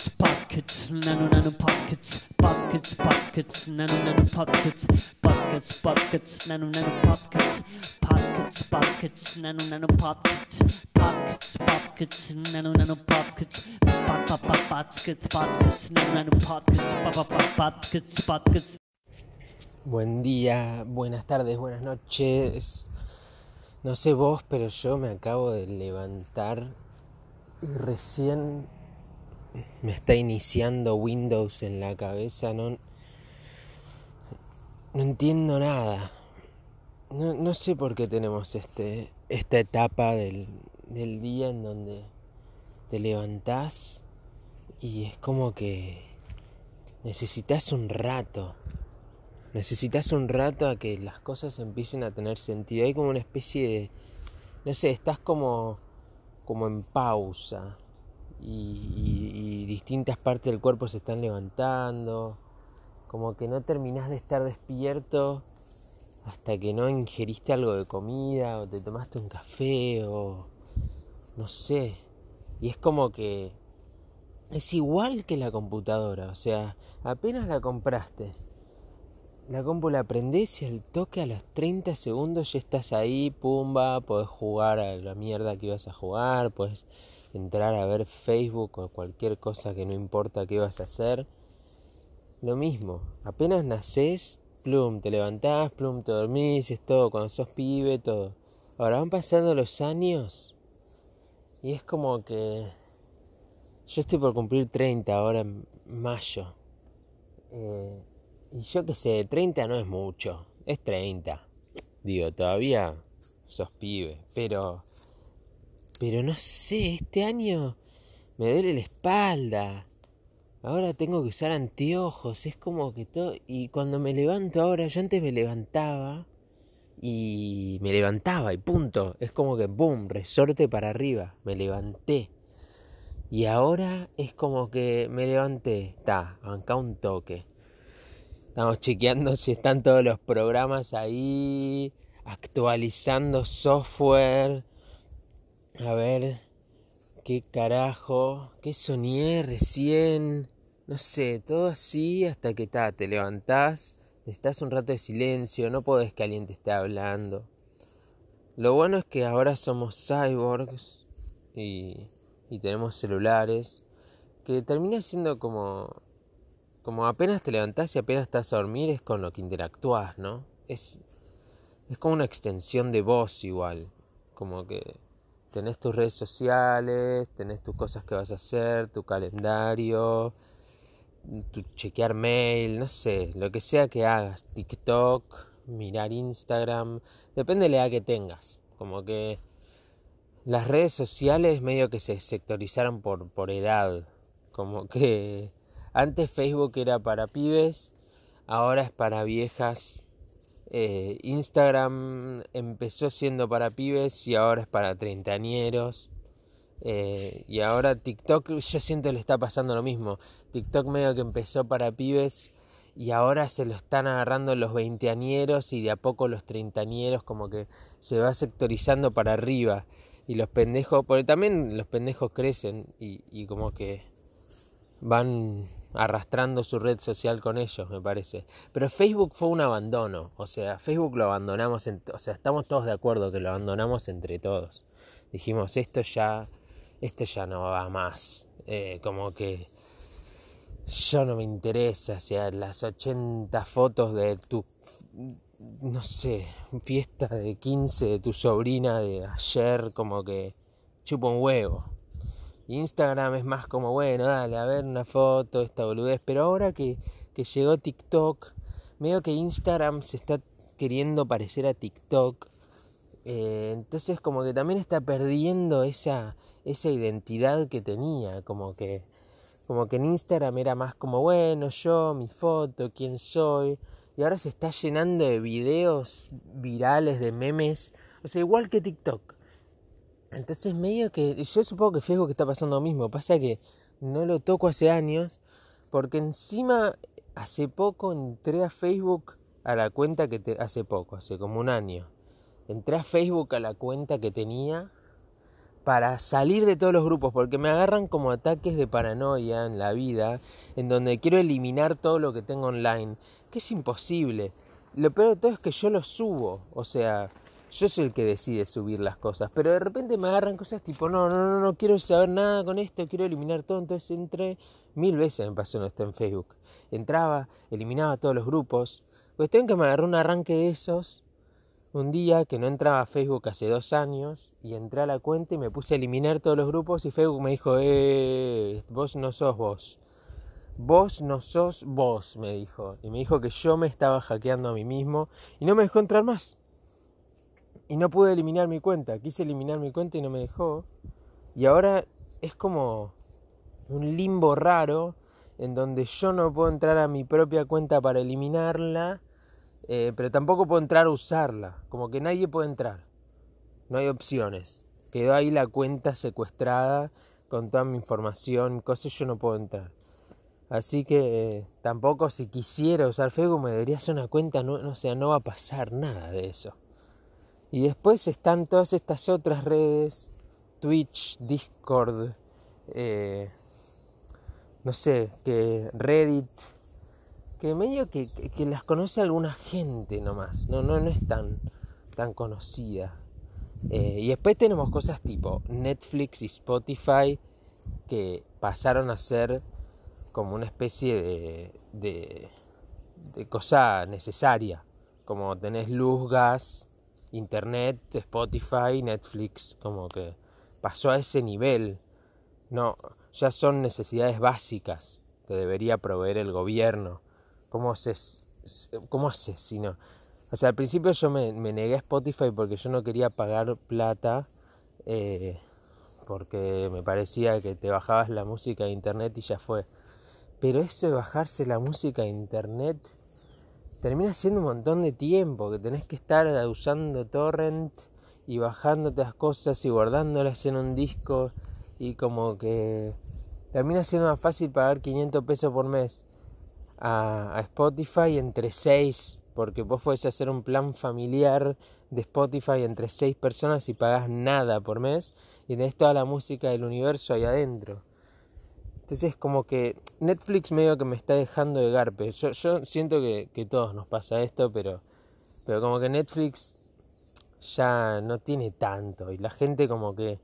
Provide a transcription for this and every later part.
Pockets, pockets, nano nano pockets, pockets, pockets, nano nano pockets, pockets, pockets, nano nano pockets, pockets, pockets, nano nano pockets, pockets, pockets, nano nano pockets, pockets, pockets, nano nano pockets, pockets, pockets. Buen día, buenas tardes, buenas noches. No sé vos, pero yo me acabo de levantar recién me está iniciando Windows en la cabeza. No, no entiendo nada. No, sé por qué tenemos este, esta etapa del, del día en donde te levantás y es como que necesitas un rato Necesitas un rato a que las cosas empiecen a tener sentido. Hay como una especie de. No sé, estás como. como en pausa. Y, distintas partes del cuerpo se están levantando. Como que no terminás de estar despierto hasta que no ingeriste algo de comida o te tomaste un café o. no sé. Y es como que. Es igual que la computadora. O sea, apenas la compraste la compu la prendés y al toque a los 30 segundos ya estás ahí, pumba, podés jugar a la mierda que ibas a jugar, puedes entrar a ver Facebook o cualquier cosa que no importa qué vas a hacer. Lo mismo, apenas nacés, plum, te levantás, plum, te dormís, es todo, cuando sos pibe, todo. Ahora van pasando los años y es como que yo estoy por cumplir 30 ahora en mayo. Eh, y yo qué sé, 30 no es mucho, es 30. Digo, todavía sos pibe, pero... Pero no sé, este año me duele la espalda. Ahora tengo que usar anteojos, es como que todo... Y cuando me levanto ahora, yo antes me levantaba y me levantaba y punto. Es como que, boom, resorte para arriba, me levanté. Y ahora es como que me levanté, está, acá un toque. Estamos chequeando si están todos los programas ahí, actualizando software. A ver, qué carajo, qué soñé recién. No sé, todo así hasta que ta, te levantás, estás un rato de silencio, no podés que alguien te esté hablando. Lo bueno es que ahora somos cyborgs y, y tenemos celulares, que termina siendo como como apenas te levantás y apenas estás a dormir es con lo que interactúas, ¿no? Es, es como una extensión de vos igual, como que tenés tus redes sociales, tenés tus cosas que vas a hacer, tu calendario, tu chequear mail, no sé, lo que sea que hagas, TikTok, mirar Instagram, depende de la edad que tengas, como que las redes sociales medio que se sectorizaron por, por edad, como que antes Facebook era para pibes, ahora es para viejas. Eh, Instagram empezó siendo para pibes y ahora es para treintañeros. Eh, y ahora TikTok yo siento le está pasando lo mismo. TikTok medio que empezó para pibes y ahora se lo están agarrando los veinteañeros y de a poco los treintañeros como que se va sectorizando para arriba. Y los pendejos, porque también los pendejos crecen y, y como que van arrastrando su red social con ellos, me parece. Pero Facebook fue un abandono, o sea, Facebook lo abandonamos, o sea, estamos todos de acuerdo que lo abandonamos entre todos. Dijimos, esto ya, esto ya no va más, eh, como que yo no me interesa, o sea, las 80 fotos de tu, no sé, fiesta de 15 de tu sobrina de ayer, como que chupa un huevo. Instagram es más como, bueno, dale, a ver una foto, esta boludez. Pero ahora que, que llegó TikTok, veo que Instagram se está queriendo parecer a TikTok. Eh, entonces como que también está perdiendo esa, esa identidad que tenía. Como que, como que en Instagram era más como, bueno, yo, mi foto, quién soy. Y ahora se está llenando de videos virales, de memes. O sea, igual que TikTok. Entonces medio que yo supongo que Facebook está pasando lo mismo, pasa que no lo toco hace años porque encima hace poco entré a Facebook a la cuenta que te hace poco, hace como un año. Entré a Facebook a la cuenta que tenía para salir de todos los grupos, porque me agarran como ataques de paranoia en la vida, en donde quiero eliminar todo lo que tengo online, que es imposible. Lo peor de todo es que yo lo subo, o sea, yo soy el que decide subir las cosas, pero de repente me agarran cosas tipo, no, no, no, no quiero saber nada con esto, quiero eliminar todo, entonces entré, mil veces me pasó esto en Facebook, entraba, eliminaba todos los grupos, cuestión que me agarró un arranque de esos, un día que no entraba a Facebook hace dos años, y entré a la cuenta y me puse a eliminar todos los grupos y Facebook me dijo, eh, vos no sos vos. Vos no sos vos, me dijo. Y me dijo que yo me estaba hackeando a mí mismo y no me dejó entrar más y no pude eliminar mi cuenta. Quise eliminar mi cuenta y no me dejó. Y ahora es como un limbo raro en donde yo no puedo entrar a mi propia cuenta para eliminarla, eh, pero tampoco puedo entrar a usarla. Como que nadie puede entrar. No hay opciones. Quedó ahí la cuenta secuestrada con toda mi información, cosas yo no puedo entrar. Así que eh, tampoco si quisiera usar Facebook me debería hacer una cuenta, no, no, sea, no va a pasar nada de eso. Y después están todas estas otras redes, Twitch, Discord, eh, no sé, que Reddit, que medio que, que, las conoce alguna gente nomás, no, no, no es tan, tan conocida. Eh, y después tenemos cosas tipo Netflix y Spotify que pasaron a ser como una especie de, de, de cosa necesaria, como tenés luz, gas, Internet, Spotify, Netflix, como que pasó a ese nivel. No, ya son necesidades básicas que debería proveer el gobierno. ¿Cómo haces? ¿Cómo haces si no? O sea, al principio yo me, negué a Spotify porque yo no quería pagar plata, eh, porque me parecía que te bajabas la música de internet y ya fue. Pero eso de bajarse la música de internet termina siendo un montón de tiempo, que tenés que estar usando torrent y bajándote las cosas y guardándolas en un disco y como que termina siendo más fácil pagar 500 pesos por mes a, a Spotify entre 6, porque vos podés hacer un plan familiar de Spotify entre 6 personas y pagás nada por mes y tenés toda la música del universo ahí adentro. Entonces como que Netflix medio que me está dejando de garpe. Yo, siento que, que todos nos pasa esto, pero, pero como que Netflix ya no tiene tanto. Y la gente como que...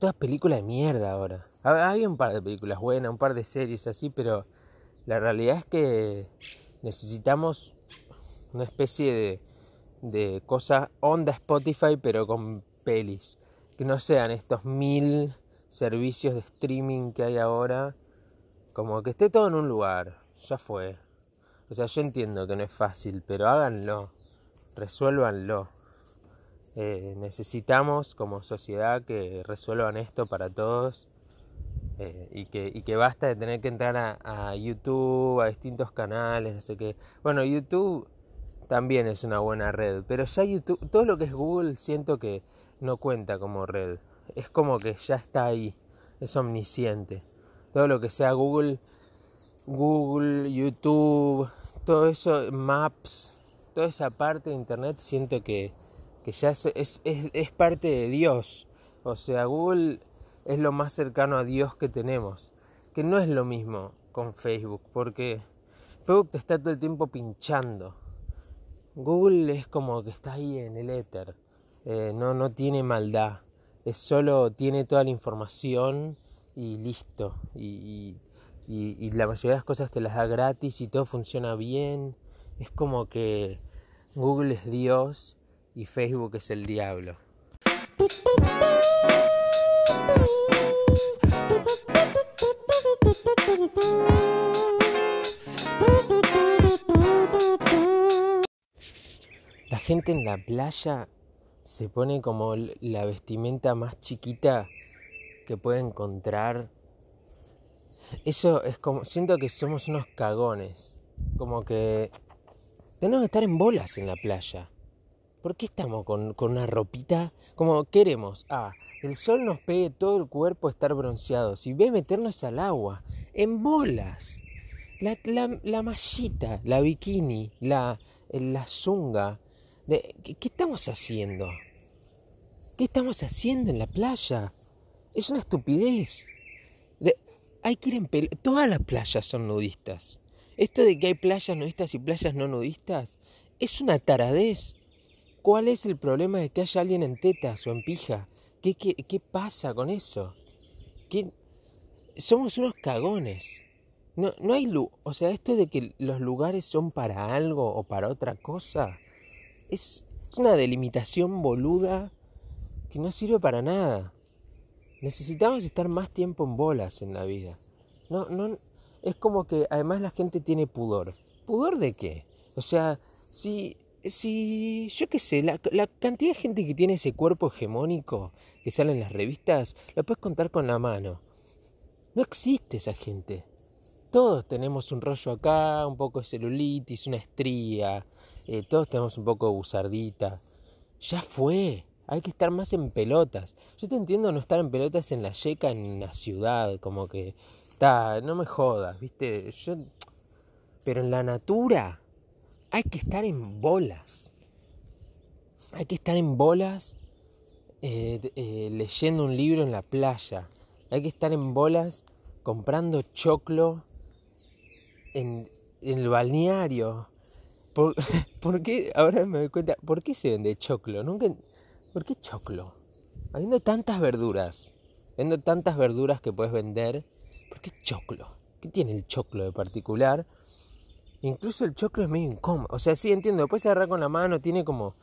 Todas películas de mierda ahora. Hay un par de películas buenas, un par de series así, pero la realidad es que necesitamos una especie de, de cosa onda Spotify, pero con pelis. Que no sean estos mil servicios de streaming que hay ahora, como que esté todo en un lugar, ya fue. O sea, yo entiendo que no es fácil, pero háganlo, resuélvanlo. Eh, necesitamos como sociedad que resuelvan esto para todos eh, y, que, y que basta de tener que entrar a, a YouTube, a distintos canales, no sé qué. Bueno, YouTube también es una buena red, pero ya YouTube, todo lo que es Google siento que no cuenta como red es como que ya está ahí, es omnisciente. Todo lo que sea Google, Google, YouTube, todo eso, Maps, toda esa parte de Internet siento que, que ya es, es, es, parte de Dios. O sea, Google es lo más cercano a Dios que tenemos. Que no es lo mismo con Facebook, porque Facebook te está todo el tiempo pinchando. Google es como que está ahí en el éter. Eh, no, no tiene maldad es solo tiene toda la información y listo. Y, y, la mayoría de las cosas te las da gratis y todo funciona bien. Es como que Google es Dios y Facebook es el diablo. La gente en la playa se pone como la vestimenta más chiquita que puede encontrar. Eso es como, siento que somos unos cagones, como que tenemos que estar en bolas en la playa. ¿Por qué estamos con, una ropita? Como queremos, ah, el sol nos pegue todo el cuerpo, estar bronceados y ve meternos al agua, en bolas. La, la, la mallita, la bikini, la, la zunga, ¿qué, estamos haciendo? ¿Qué estamos haciendo en la playa? Es una estupidez. hay que ir en pel Todas las playas son nudistas. Esto de que hay playas nudistas y playas no nudistas es una taradez. ¿Cuál es el problema de que haya alguien en tetas o en pija? ¿Qué, qué, qué pasa con eso? ¿Qué? Somos unos cagones. No, no hay luz. O sea, esto de que los lugares son para algo o para otra cosa es, una delimitación boluda que no sirve para nada. Necesitamos estar más tiempo en bolas en la vida. No, no, es como que además la gente tiene pudor. ¿Pudor de qué? O sea, si, si yo qué sé, la, la cantidad de gente que tiene ese cuerpo hegemónico que sale en las revistas, la puedes contar con la mano. No existe esa gente. Todos tenemos un rollo acá, un poco de celulitis, una estría, eh, todos tenemos un poco de buzardita. Ya fue, hay que estar más en pelotas. Yo te entiendo no estar en pelotas en la yeca en la ciudad, como que está, no me jodas, ¿viste? Yo pero en la natura hay que estar en bolas. Hay que estar en bolas eh, eh, leyendo un libro en la playa. Hay que estar en bolas comprando choclo en, el balneario. ¿Por, qué? Ahora me doy cuenta, ¿por qué se vende choclo? Nunca, ¿Por qué choclo? Habiendo tantas verduras, habiendo tantas verduras que puedes vender, ¿por qué choclo? ¿Qué tiene el choclo de particular? Incluso el choclo es medio incómodo. O sea, sí entiendo, después se agarra con la mano, tiene como,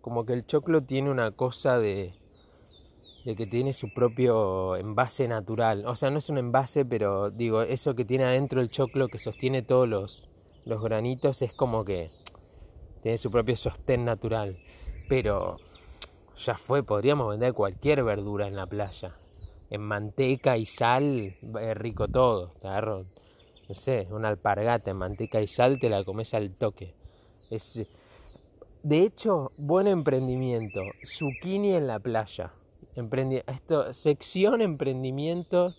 como que el choclo tiene una cosa de, de que tiene su propio envase natural. O sea, no es un envase, pero digo, eso que tiene adentro el choclo que sostiene todos los, los granitos es como que tiene su propio sostén natural. Pero ya fue, podríamos vender cualquier verdura en la playa. En manteca y sal, es rico todo. Te agarro, no sé, una alpargata en manteca y sal, te la comes al toque. Es, de hecho, buen emprendimiento. Zucchini en la playa esto, sección emprendimientos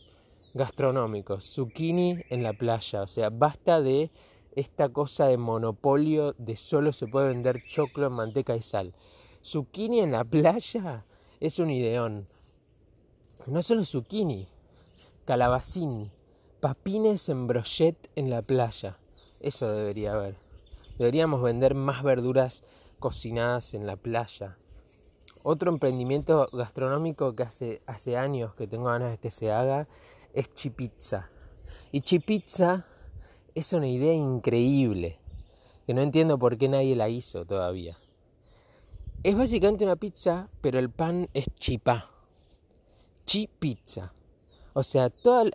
gastronómicos, zucchini en la playa, o sea, basta de esta cosa de monopolio de solo se puede vender choclo en manteca y sal. Zucchini en la playa es un ideón. No solo zucchini, calabacín, papines en brochet en la playa. Eso debería haber. Deberíamos vender más verduras cocinadas en la playa. Otro emprendimiento gastronómico que hace, hace años que tengo ganas de que se haga es Chipizza. Y Chipizza es una idea increíble, que no entiendo por qué nadie la hizo todavía. Es básicamente una pizza, pero el pan es chipá. Chipizza. O sea, toda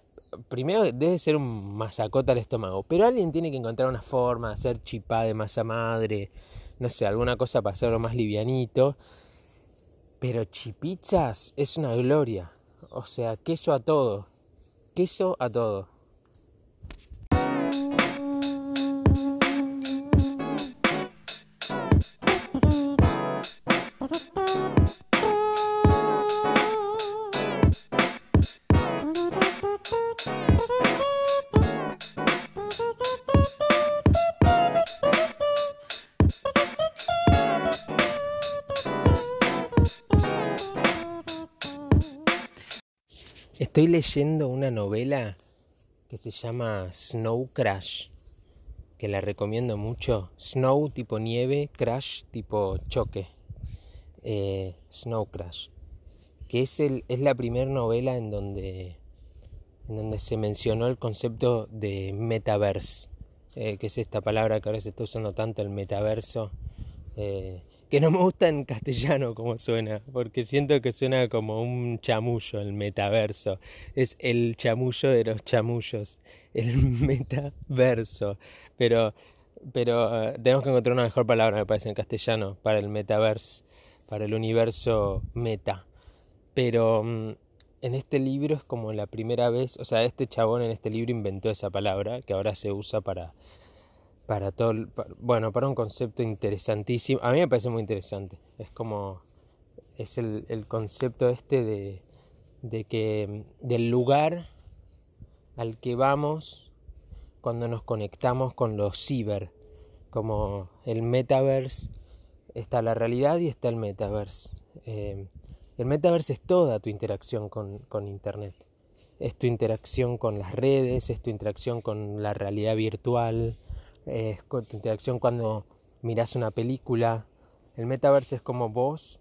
primero debe ser un masacota al estómago, pero alguien tiene que encontrar una forma de hacer chipá de masa madre, no sé, alguna cosa para hacerlo más livianito pero chipizzas es una gloria. O sea, queso a todo. Queso a todo. Estoy leyendo una novela que se llama Snow Crash, que la recomiendo mucho. Snow tipo nieve, crash tipo choque. Eh, Snow Crash, que es, el, es la primera novela en donde, en donde se mencionó el concepto de metaverse, eh, que es esta palabra que ahora se está usando tanto, el metaverso. Eh, que no me gusta en castellano como suena, porque siento que suena como un chamullo, el metaverso. Es el chamullo de los chamullos, el metaverso. Pero, pero eh, tenemos que encontrar una mejor palabra, me parece, en castellano, para el metaverso, para el universo meta. Pero mm, en este libro es como la primera vez, o sea, este chabón en este libro inventó esa palabra que ahora se usa para para todo, bueno, para un concepto interesantísimo. A mí me parece muy interesante. Es como, es el, el concepto este de, de que, del lugar al que vamos cuando nos conectamos con lo ciber, como el metaverse, está la realidad y está el metaverse. Eh, El metaverso es toda tu interacción con, con Internet. Es tu interacción con las redes, es tu interacción con la realidad virtual, es con tu interacción cuando miras una película. El metaverso es como vos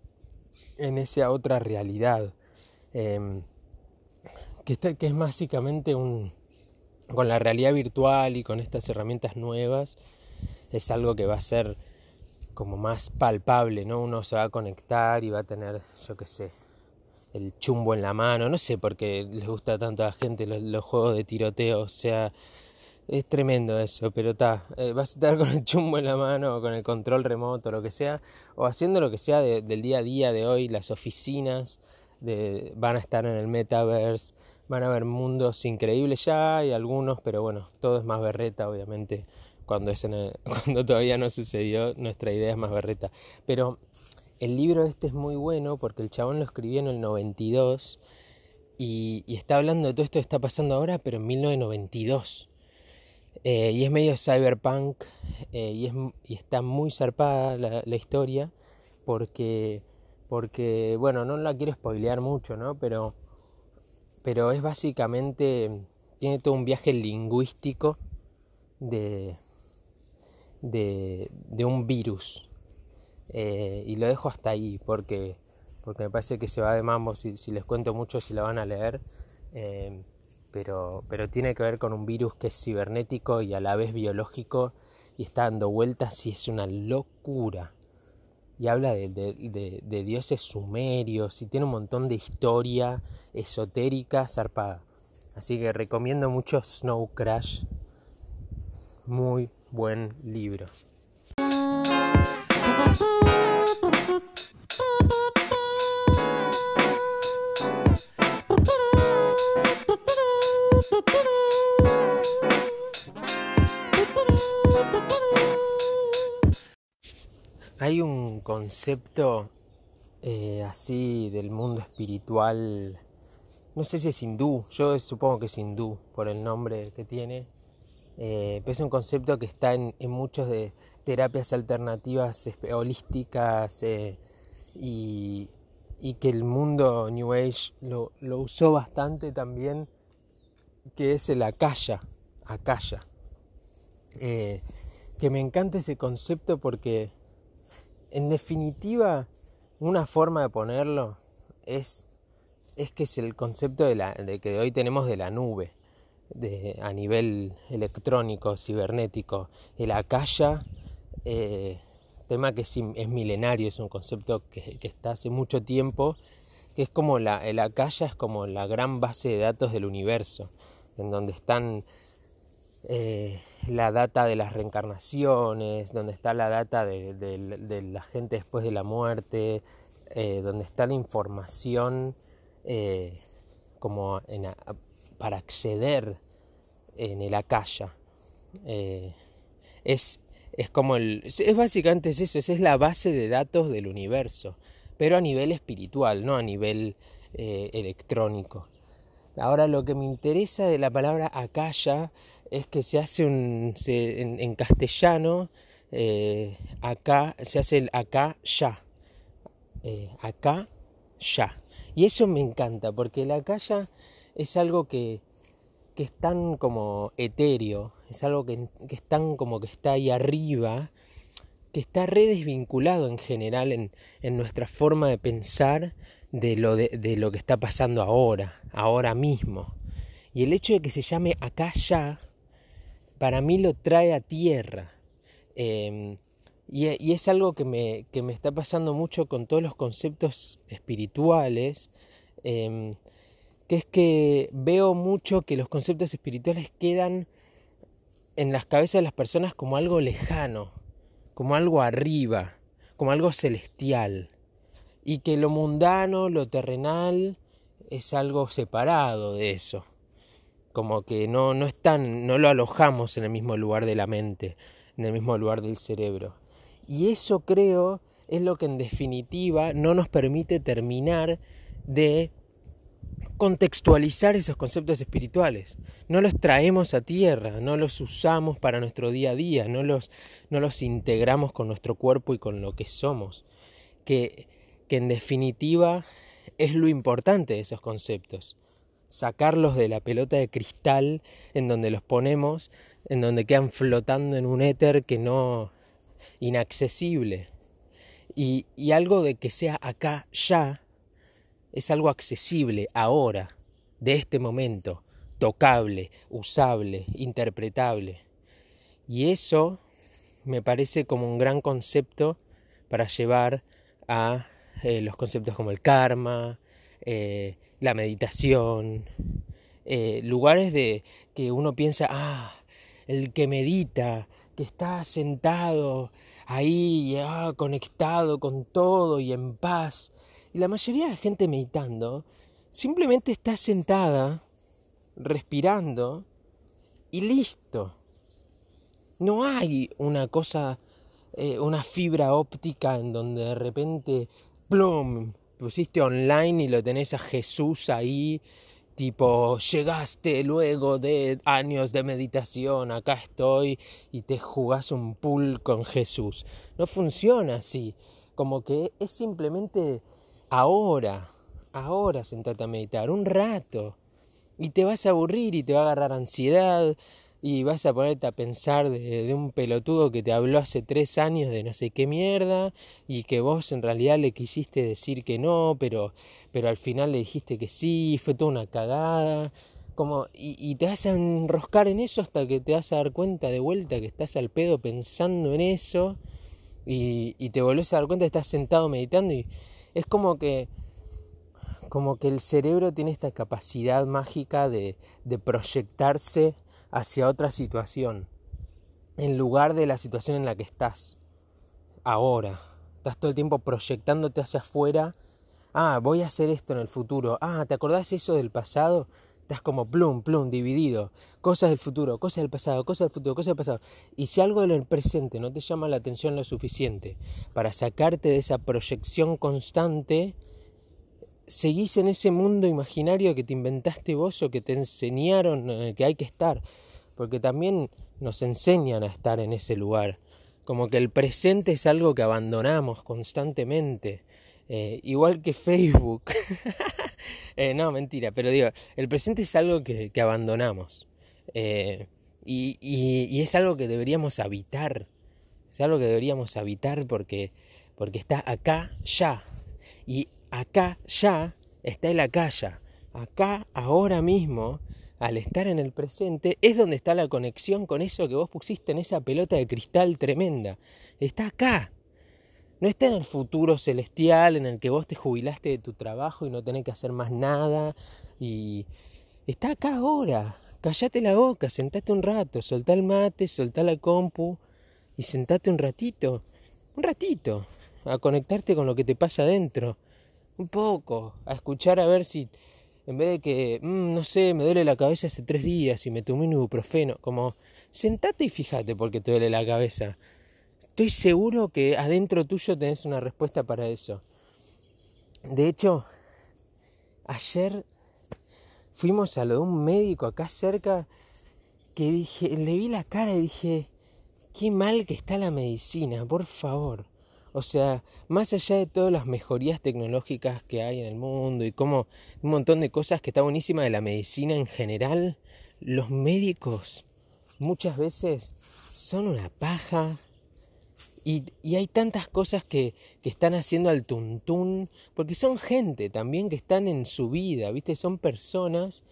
en esa otra realidad. Em, que, es básicamente un, con la realidad virtual y con estas herramientas nuevas, es algo que va a ser como más palpable, ¿no? Uno se va a conectar y va a tener, yo qué sé, el chumbo en la mano, no sé por qué les gusta tanto a la gente los, juegos de tiroteo, o sea, es tremendo eso, pero está, eh, vas a estar con el chumbo en la mano o con el control remoto, lo que sea, o haciendo lo que sea del día a día de hoy, las oficinas de, van a estar en el metaverse, van a haber mundos increíbles ya, hay algunos, pero bueno, todo es más berreta, obviamente cuando, es cuando todavía no sucedió, nuestra idea es más berreta. Pero el libro este es muy bueno porque el chabón lo escribió en el 92 y, y está hablando de todo esto que está pasando ahora, pero en 1992. Eh, y es medio cyberpunk eh, y, es, y está muy zarpada la, historia porque, porque, bueno, no la quiero spoilear mucho, ¿no? Pero, pero es básicamente, tiene todo un viaje lingüístico de, de, de un virus. Eh, y lo dejo hasta ahí porque, porque me parece que se va de mambo si, si les cuento mucho si la van a leer. Pero, tiene que ver con un virus que es cibernético y a la vez biológico y está dando vueltas y es una locura. Y habla de, de dioses sumerios y tiene un montón de historia esotérica zarpada. Así que recomiendo mucho Snow Crash. Muy, buen libro. Concepto eh, así del mundo espiritual, no sé si es hindú, yo supongo que es hindú por el nombre que tiene, eh, es un concepto que está en, muchas de terapias alternativas holísticas eh, y, que el mundo New Age lo, usó bastante también, que es el akasha, akasha. Que me encanta ese concepto porque en definitiva una forma de ponerlo es, que es el concepto de, que hoy tenemos de la nube a nivel electrónico, cibernético. El akasha, eh, tema que es, milenario, es un concepto que, está hace mucho tiempo, que es como la, el akasha es como la gran base de datos del universo, en donde están eh, la data de las reencarnaciones, donde está la data de, la gente después de la muerte, eh, donde está la información eh, como para acceder en el akasha. Es, es como. Es básicamente es eso, es la base de datos del universo, pero a nivel espiritual, no a nivel electrónico. Ahora lo que me interesa de la palabra akasha es que se hace un. en, castellano, eh, acá, se hace el acá ya. acá ya. Y eso me encanta, porque el akasha es algo que, que es tan como etéreo, es algo que, que, es tan como que está ahí arriba, que está re desvinculado en general en, en nuestra forma de pensar de lo, de, de lo que está pasando ahora, ahora mismo. Y el hecho de que se llame acá ya, para mí lo trae a tierra. Eh, y, es algo que me, que me, está pasando mucho con todos los conceptos espirituales. Eh, que es que veo mucho que los conceptos espirituales quedan en las cabezas de las personas como algo lejano, como algo arriba, como algo celestial, y que lo mundano, lo terrenal, es algo separado de eso, como que no, no están, no lo alojamos en el mismo lugar de la mente, en el mismo lugar del cerebro. Y eso creo es lo que en definitiva no nos permite terminar de contextualizar esos conceptos espirituales. No los traemos a tierra, no los usamos para nuestro día a día, no los, no los integramos con nuestro cuerpo y con lo que somos. Que, que en definitiva es lo importante de esos conceptos. Sacarlos de la pelota de cristal en donde los ponemos, en donde quedan flotando en un éter que no inaccesible. Y, y algo de que sea acá ya es algo accesible ahora, de este momento, tocable, usable, interpretable. Y eso me parece como un gran concepto para llevar a eh, los conceptos como el karma, eh, la meditación, eh, lugares de que uno piensa, ah, el que medita, que está sentado ahí, ah, conectado con todo y en paz. Y la mayoría de la gente meditando simplemente está sentada, respirando y listo. No hay una cosa, una fibra óptica en donde de repente plum, pusiste online y lo tenés a Jesús ahí, tipo, llegaste luego de años de meditación, acá estoy y te jugás un pool con Jesús. No funciona así, como que es simplemente ahora, ahora sentate a meditar, un rato, y te vas a aburrir y te va a agarrar ansiedad, y vas a ponerte a pensar de, un pelotudo que te habló hace tres años de no sé qué mierda y que vos en realidad le quisiste decir que no, pero, pero al final le dijiste que sí, fue toda una cagada. Como, y, te vas a enroscar en eso hasta que te vas a dar cuenta de vuelta que estás al pedo pensando en eso y, y te volvés a dar cuenta que estás sentado meditando y es como que como que el cerebro tiene esta capacidad mágica de, de proyectarse hacia otra situación, en lugar de la situación en la que estás ahora. Estás todo el tiempo proyectándote hacia afuera. Ah, voy a hacer esto en el futuro. Ah, ¿te acordás eso del pasado? Estás como plum, plum, dividido. Cosas del futuro, cosas del pasado, cosas del futuro, cosas del pasado. Y si algo del presente no te llama la atención lo suficiente para sacarte de esa proyección constante, seguís en ese mundo imaginario que te inventaste vos o que te enseñaron que hay que estar, porque también nos enseñan a estar en ese lugar, como que el presente es algo que abandonamos constantemente, eh, igual que Facebook. Eh, no, mentira, pero digo, el presente es algo que, abandonamos y, y, es algo que deberíamos habitar, es algo que deberíamos habitar porque, porque está acá ya. Y acá ya está en la calle. Acá, ahora mismo, al estar en el presente, es donde está la conexión con eso que vos pusiste en esa pelota de cristal tremenda. Está acá. No está en el futuro celestial en el que vos te jubilaste de tu trabajo y no tenés que hacer más nada. Y está acá ahora. Callate la boca, sentate un rato, soltá el mate, soltá la compu y sentate un ratito. Un ratito. A conectarte con lo que te pasa adentro un poco, a escuchar a ver si, en vez de que, mm, no sé, me duele la cabeza hace tres días y me tomé un ibuprofeno, como, sentate y fíjate por qué te duele la cabeza. Estoy seguro que adentro tuyo tenés una respuesta para eso. De hecho, ayer fuimos a lo de un médico acá cerca que dije, le vi la cara y dije, qué mal que está la medicina, por favor. O sea, más allá de todas las mejorías tecnológicas que hay en el mundo y como un montón de cosas que está buenísima de la medicina en general, los médicos muchas veces son una paja. Y, hay tantas cosas que, que, están haciendo al tuntún, porque son gente también que están en su vida, ¿viste? Son personas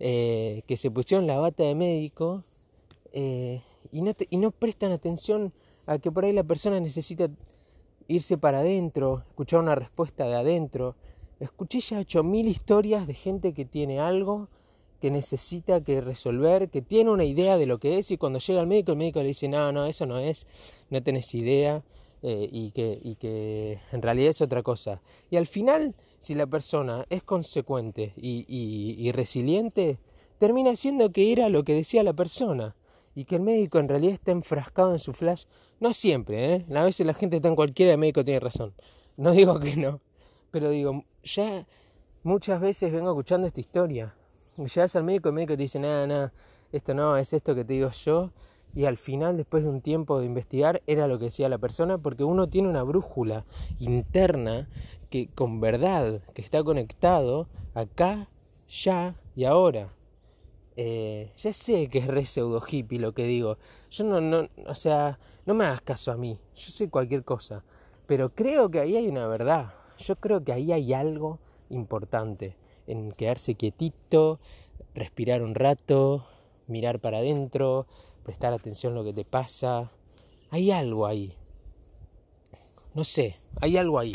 eh, que se pusieron la bata de médico eh, y, no y no prestan atención a que por ahí la persona necesita irse para adentro, escuchar una respuesta de adentro. Escuché ya ocho mil historias de gente que tiene algo que necesita que resolver, que tiene una idea de lo que es y cuando llega al médico el médico le dice no, no, eso no es, no tenés idea eh, y, que, y que en realidad es otra cosa. Y al final, si la persona es consecuente y, y, y resiliente, termina siendo que era lo que decía la persona y que el médico en realidad está enfrascado en su flash. No siempre, ¿eh? A veces la gente está en cualquiera y el médico tiene razón. No digo que no, pero digo, ya muchas veces vengo escuchando esta historia. Llegas al médico y el médico te dice, nada, nada, esto no, es esto que te digo yo. Y al final, después de un tiempo de investigar, era lo que decía la persona, porque uno tiene una brújula interna que con verdad, que está conectado acá, ya y ahora. Eh, ya sé que es re pseudo hippie lo que digo. Yo no, no, o sea, no me hagas caso a mí. Yo sé cualquier cosa. Pero creo que ahí hay una verdad. Yo creo que ahí hay algo importante. En quedarse quietito, respirar un rato, mirar para adentro, prestar atención a lo que te pasa. Hay algo ahí. No sé, hay algo ahí.